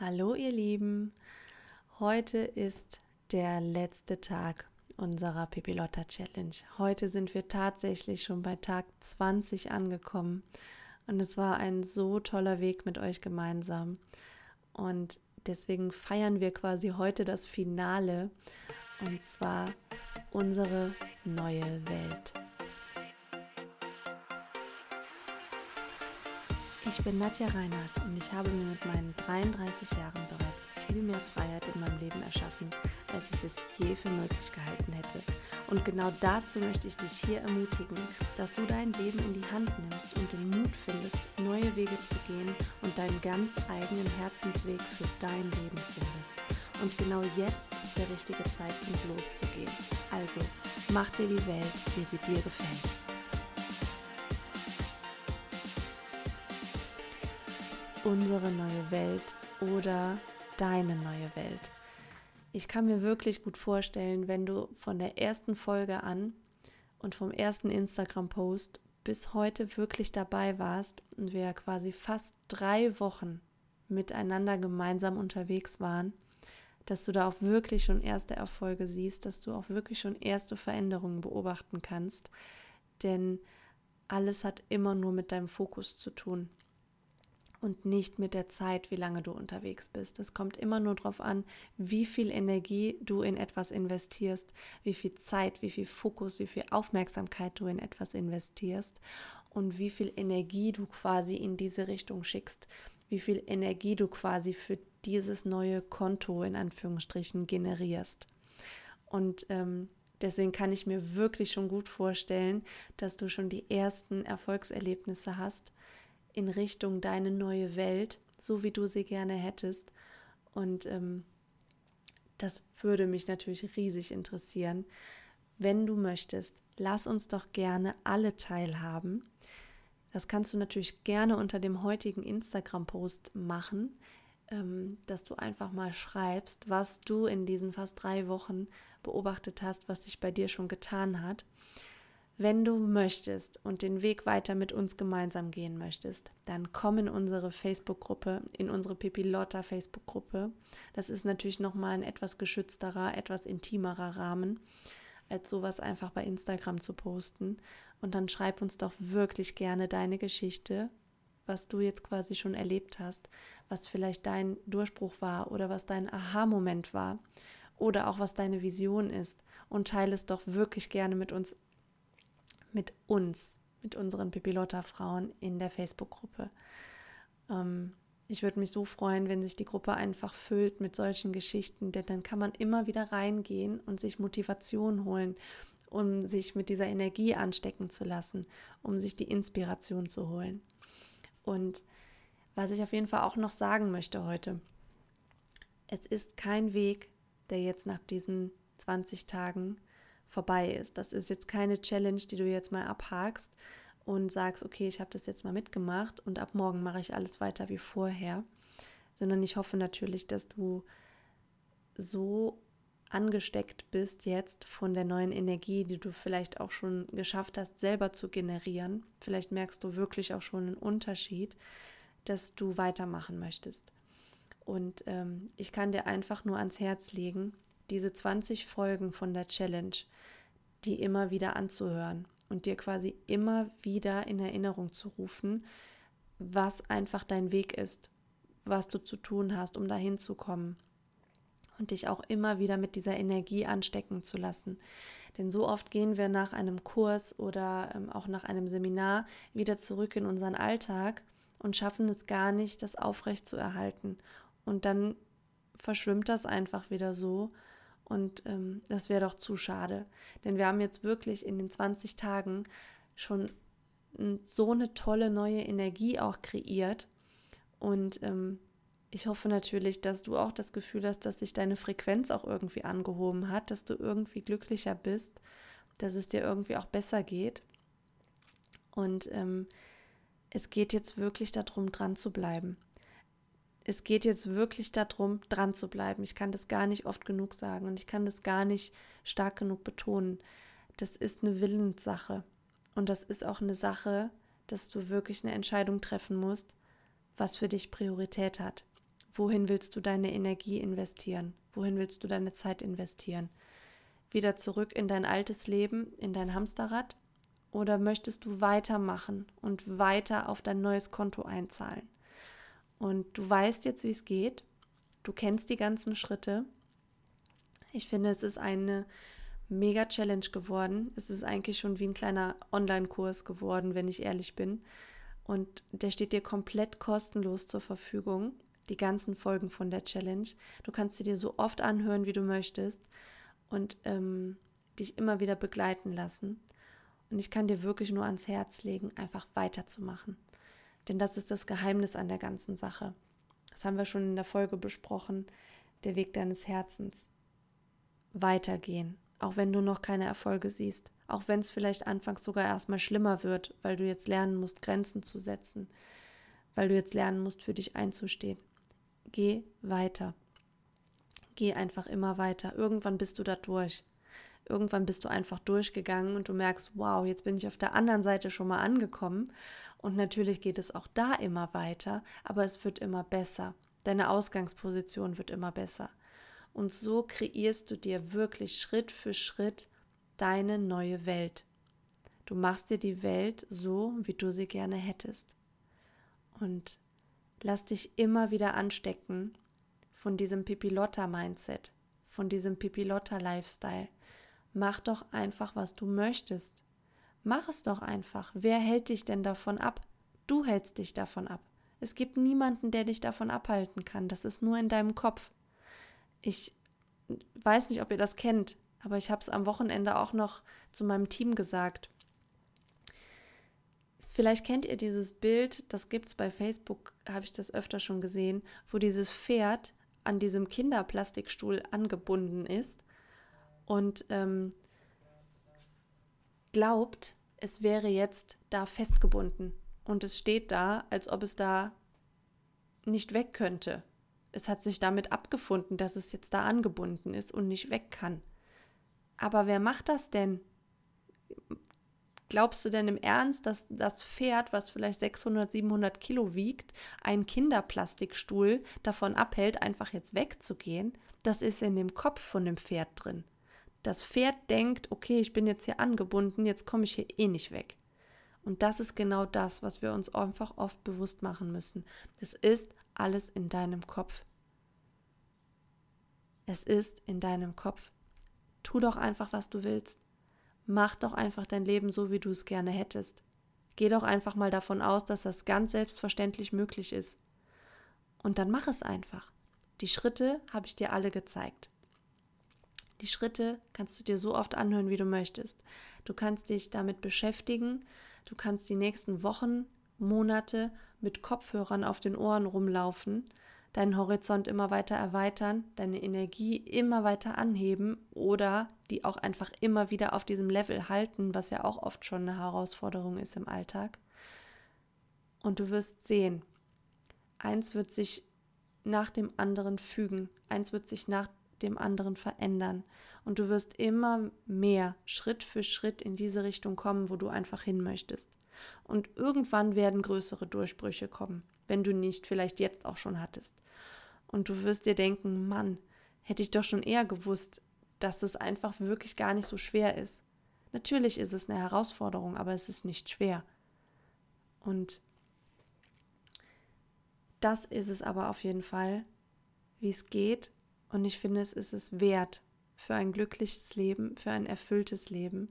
Hallo ihr Lieben, heute ist der letzte Tag unserer Pipilotta Challenge. Heute sind wir tatsächlich schon bei Tag 20 angekommen und es war ein so toller Weg mit euch gemeinsam und deswegen feiern wir quasi heute das Finale und zwar unsere neue Welt. Ich bin Nadja Reinhardt und ich habe mir mit meinen 33 Jahren bereits viel mehr Freiheit in meinem Leben erschaffen, als ich es je für möglich gehalten hätte. Und genau dazu möchte ich dich hier ermutigen, dass du dein Leben in die Hand nimmst und den Mut findest, neue Wege zu gehen und deinen ganz eigenen Herzensweg für dein Leben findest. Und genau jetzt ist der richtige Zeitpunkt loszugehen. Also, mach dir die Welt, wie sie dir gefällt. Unsere neue Welt oder deine neue Welt. Ich kann mir wirklich gut vorstellen, wenn du von der ersten Folge an und vom ersten Instagram-Post bis heute wirklich dabei warst und wir quasi fast drei Wochen miteinander gemeinsam unterwegs waren, dass du da auch wirklich schon erste Erfolge siehst, dass du auch wirklich schon erste Veränderungen beobachten kannst. Denn alles hat immer nur mit deinem Fokus zu tun und nicht mit der Zeit, wie lange du unterwegs bist. Es kommt immer nur darauf an, wie viel Energie du in etwas investierst, wie viel Zeit, wie viel Fokus, wie viel Aufmerksamkeit du in etwas investierst und wie viel Energie du quasi in diese Richtung schickst, wie viel Energie du quasi für dieses neue Konto in Anführungsstrichen generierst. Und ähm, deswegen kann ich mir wirklich schon gut vorstellen, dass du schon die ersten Erfolgserlebnisse hast in Richtung deine neue Welt, so wie du sie gerne hättest. Und ähm, das würde mich natürlich riesig interessieren. Wenn du möchtest, lass uns doch gerne alle teilhaben. Das kannst du natürlich gerne unter dem heutigen Instagram-Post machen, ähm, dass du einfach mal schreibst, was du in diesen fast drei Wochen beobachtet hast, was sich bei dir schon getan hat. Wenn du möchtest und den Weg weiter mit uns gemeinsam gehen möchtest, dann komm in unsere Facebook-Gruppe, in unsere Pipilotta Facebook-Gruppe. Das ist natürlich nochmal ein etwas geschützterer, etwas intimerer Rahmen, als sowas einfach bei Instagram zu posten. Und dann schreib uns doch wirklich gerne deine Geschichte, was du jetzt quasi schon erlebt hast, was vielleicht dein Durchbruch war oder was dein Aha-Moment war oder auch was deine Vision ist und teile es doch wirklich gerne mit uns mit uns, mit unseren Pipilotta-Frauen in der Facebook-Gruppe. Ähm, ich würde mich so freuen, wenn sich die Gruppe einfach füllt mit solchen Geschichten, denn dann kann man immer wieder reingehen und sich Motivation holen, um sich mit dieser Energie anstecken zu lassen, um sich die Inspiration zu holen. Und was ich auf jeden Fall auch noch sagen möchte heute, es ist kein Weg, der jetzt nach diesen 20 Tagen vorbei ist. Das ist jetzt keine Challenge, die du jetzt mal abhakst und sagst, okay, ich habe das jetzt mal mitgemacht und ab morgen mache ich alles weiter wie vorher, sondern ich hoffe natürlich, dass du so angesteckt bist jetzt von der neuen Energie, die du vielleicht auch schon geschafft hast, selber zu generieren. Vielleicht merkst du wirklich auch schon einen Unterschied, dass du weitermachen möchtest. Und ähm, ich kann dir einfach nur ans Herz legen, diese 20 Folgen von der Challenge, die immer wieder anzuhören und dir quasi immer wieder in Erinnerung zu rufen, was einfach dein Weg ist, was du zu tun hast, um dahin zu kommen. Und dich auch immer wieder mit dieser Energie anstecken zu lassen. Denn so oft gehen wir nach einem Kurs oder ähm, auch nach einem Seminar wieder zurück in unseren Alltag und schaffen es gar nicht, das aufrecht zu erhalten. Und dann verschwimmt das einfach wieder so und ähm, das wäre doch zu schade. Denn wir haben jetzt wirklich in den 20 Tagen schon so eine tolle neue Energie auch kreiert. Und ähm, ich hoffe natürlich, dass du auch das Gefühl hast, dass sich deine Frequenz auch irgendwie angehoben hat, dass du irgendwie glücklicher bist, dass es dir irgendwie auch besser geht. Und ähm, es geht jetzt wirklich darum, dran zu bleiben es geht jetzt wirklich darum, dran zu bleiben. Ich kann das gar nicht oft genug sagen und ich kann das gar nicht stark genug betonen. Das ist eine Willenssache und das ist auch eine Sache, dass du wirklich eine Entscheidung treffen musst, was für dich Priorität hat. Wohin willst du deine Energie investieren? Wohin willst du deine Zeit investieren? Wieder zurück in dein altes Leben, in dein Hamsterrad? Oder möchtest du weitermachen und weiter auf dein neues Konto einzahlen? Und du weißt jetzt, wie es geht. Du kennst die ganzen Schritte. Ich finde, es ist eine mega Challenge geworden. Es ist eigentlich schon wie ein kleiner Online-Kurs geworden, wenn ich ehrlich bin. Und der steht dir komplett kostenlos zur Verfügung, die ganzen Folgen von der Challenge. Du kannst sie dir so oft anhören, wie du möchtest und ähm, dich immer wieder begleiten lassen. Und ich kann dir wirklich nur ans Herz legen, einfach weiterzumachen. Denn das ist das Geheimnis an der ganzen Sache. Das haben wir schon in der Folge besprochen, der Weg deines Herzens. Weitergehen, auch wenn du noch keine Erfolge siehst, auch wenn es vielleicht anfangs sogar erstmal schlimmer wird, weil du jetzt lernen musst, Grenzen zu setzen, weil du jetzt lernen musst, für dich einzustehen. Geh weiter. Geh einfach immer weiter. Irgendwann bist du da durch. Irgendwann bist du einfach durchgegangen und du merkst, wow, jetzt bin ich auf der anderen Seite schon mal angekommen. Und natürlich geht es auch da immer weiter, aber es wird immer besser. Deine Ausgangsposition wird immer besser. Und so kreierst du dir wirklich Schritt für Schritt deine neue Welt. Du machst dir die Welt so, wie du sie gerne hättest. Und lass dich immer wieder anstecken von diesem Pipilotta-Mindset, von diesem Pipilotta-Lifestyle. Mach doch einfach, was du möchtest. Mach es doch einfach. Wer hält dich denn davon ab? Du hältst dich davon ab. Es gibt niemanden, der dich davon abhalten kann. Das ist nur in deinem Kopf. Ich weiß nicht, ob ihr das kennt, aber ich habe es am Wochenende auch noch zu meinem Team gesagt. Vielleicht kennt ihr dieses Bild, das gibt es bei Facebook, habe ich das öfter schon gesehen, wo dieses Pferd an diesem Kinderplastikstuhl angebunden ist und ähm, glaubt, es wäre jetzt da festgebunden. Und es steht da, als ob es da nicht weg könnte. Es hat sich damit abgefunden, dass es jetzt da angebunden ist und nicht weg kann. Aber wer macht das denn? Glaubst du denn im Ernst, dass das Pferd, was vielleicht 600, 700 Kilo wiegt, einen Kinderplastikstuhl davon abhält, einfach jetzt wegzugehen? Das ist in dem Kopf von dem Pferd drin. Das Pferd denkt, okay, ich bin jetzt hier angebunden, jetzt komme ich hier eh nicht weg. Und das ist genau das, was wir uns einfach oft bewusst machen müssen. Es ist alles in deinem Kopf. Es ist in deinem Kopf. Tu doch einfach, was du willst. Mach doch einfach dein Leben so, wie du es gerne hättest. Geh doch einfach mal davon aus, dass das ganz selbstverständlich möglich ist. Und dann mach es einfach. Die Schritte habe ich dir alle gezeigt. Die Schritte kannst du dir so oft anhören, wie du möchtest. Du kannst dich damit beschäftigen. Du kannst die nächsten Wochen, Monate mit Kopfhörern auf den Ohren rumlaufen deinen Horizont immer weiter erweitern, deine Energie immer weiter anheben oder die auch einfach immer wieder auf diesem Level halten, was ja auch oft schon eine Herausforderung ist im Alltag. Und du wirst sehen, eins wird sich nach dem anderen fügen, eins wird sich nach dem anderen verändern und du wirst immer mehr Schritt für Schritt in diese Richtung kommen, wo du einfach hin möchtest. Und irgendwann werden größere Durchbrüche kommen wenn du nicht vielleicht jetzt auch schon hattest. Und du wirst dir denken, Mann, hätte ich doch schon eher gewusst, dass es einfach wirklich gar nicht so schwer ist. Natürlich ist es eine Herausforderung, aber es ist nicht schwer. Und das ist es aber auf jeden Fall, wie es geht. Und ich finde, es ist es wert für ein glückliches Leben, für ein erfülltes Leben.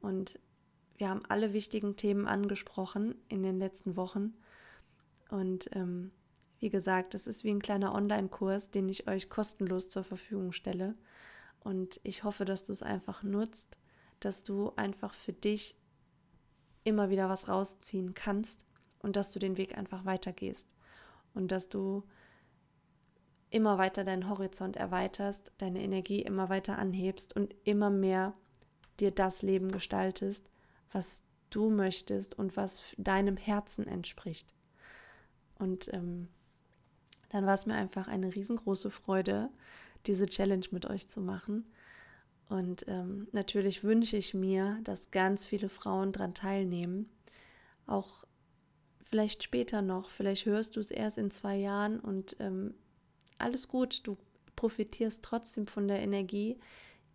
Und wir haben alle wichtigen Themen angesprochen in den letzten Wochen. Und ähm, wie gesagt, das ist wie ein kleiner Online-Kurs, den ich euch kostenlos zur Verfügung stelle. Und ich hoffe, dass du es einfach nutzt, dass du einfach für dich immer wieder was rausziehen kannst und dass du den Weg einfach weitergehst und dass du immer weiter deinen Horizont erweiterst, deine Energie immer weiter anhebst und immer mehr dir das Leben gestaltest, was du möchtest und was deinem Herzen entspricht. Und ähm, dann war es mir einfach eine riesengroße Freude, diese Challenge mit euch zu machen. Und ähm, natürlich wünsche ich mir, dass ganz viele Frauen daran teilnehmen. Auch vielleicht später noch, vielleicht hörst du es erst in zwei Jahren und ähm, alles gut, du profitierst trotzdem von der Energie,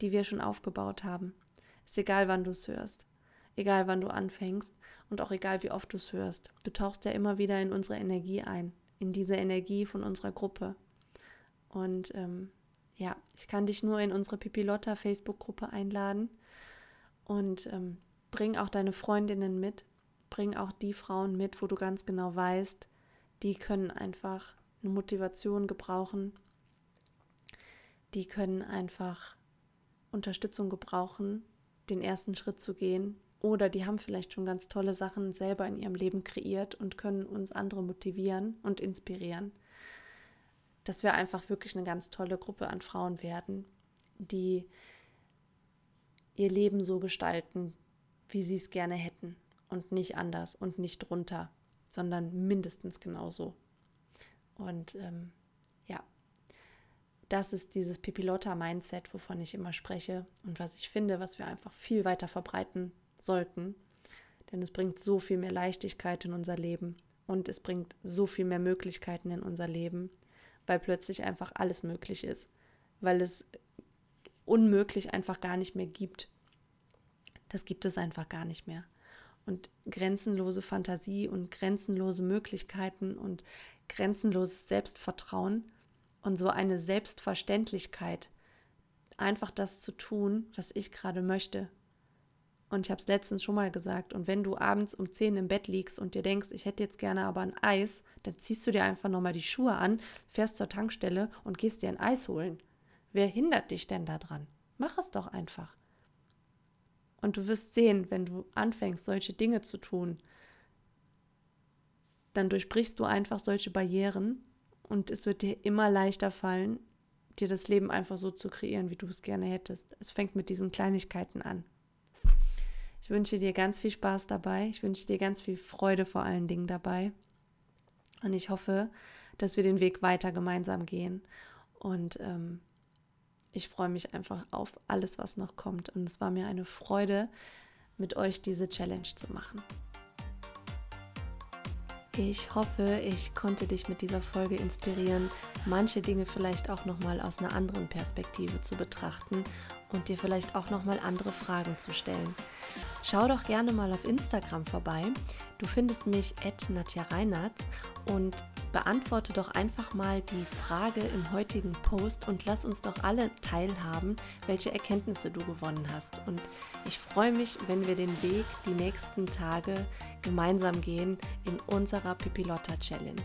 die wir schon aufgebaut haben. Ist egal, wann du es hörst, egal, wann du anfängst und auch egal, wie oft du es hörst. Du tauchst ja immer wieder in unsere Energie ein, in diese Energie von unserer Gruppe. Und ähm, ja, ich kann dich nur in unsere Pipilotta Facebook-Gruppe einladen und ähm, bring auch deine Freundinnen mit, bring auch die Frauen mit, wo du ganz genau weißt, die können einfach eine Motivation gebrauchen, die können einfach Unterstützung gebrauchen, den ersten Schritt zu gehen. Oder die haben vielleicht schon ganz tolle Sachen selber in ihrem Leben kreiert und können uns andere motivieren und inspirieren. Dass wir einfach wirklich eine ganz tolle Gruppe an Frauen werden, die ihr Leben so gestalten, wie sie es gerne hätten und nicht anders und nicht drunter, sondern mindestens genauso. Und ähm, ja, das ist dieses Pipilotta-Mindset, wovon ich immer spreche und was ich finde, was wir einfach viel weiter verbreiten sollten. Denn es bringt so viel mehr Leichtigkeit in unser Leben und es bringt so viel mehr Möglichkeiten in unser Leben, weil plötzlich einfach alles möglich ist, weil es unmöglich einfach gar nicht mehr gibt. Das gibt es einfach gar nicht mehr. Und grenzenlose Fantasie und grenzenlose Möglichkeiten und grenzenloses Selbstvertrauen und so eine Selbstverständlichkeit, einfach das zu tun, was ich gerade möchte. Und ich habe es letztens schon mal gesagt, und wenn du abends um 10 im Bett liegst und dir denkst, ich hätte jetzt gerne aber ein Eis, dann ziehst du dir einfach nochmal die Schuhe an, fährst zur Tankstelle und gehst dir ein Eis holen. Wer hindert dich denn daran? Mach es doch einfach. Und du wirst sehen, wenn du anfängst, solche Dinge zu tun, dann durchbrichst du einfach solche Barrieren und es wird dir immer leichter fallen, dir das Leben einfach so zu kreieren, wie du es gerne hättest. Es fängt mit diesen Kleinigkeiten an. Ich wünsche dir ganz viel Spaß dabei. Ich wünsche dir ganz viel Freude vor allen Dingen dabei. Und ich hoffe, dass wir den Weg weiter gemeinsam gehen. Und ähm, ich freue mich einfach auf alles, was noch kommt. Und es war mir eine Freude, mit euch diese Challenge zu machen. Ich hoffe, ich konnte dich mit dieser Folge inspirieren, manche Dinge vielleicht auch noch mal aus einer anderen Perspektive zu betrachten und dir vielleicht auch noch mal andere Fragen zu stellen. Schau doch gerne mal auf Instagram vorbei. Du findest mich Nadja Reinartz und beantworte doch einfach mal die Frage im heutigen Post und lass uns doch alle teilhaben, welche Erkenntnisse du gewonnen hast. Und ich freue mich, wenn wir den Weg die nächsten Tage gemeinsam gehen in unserer Pipilotta Challenge.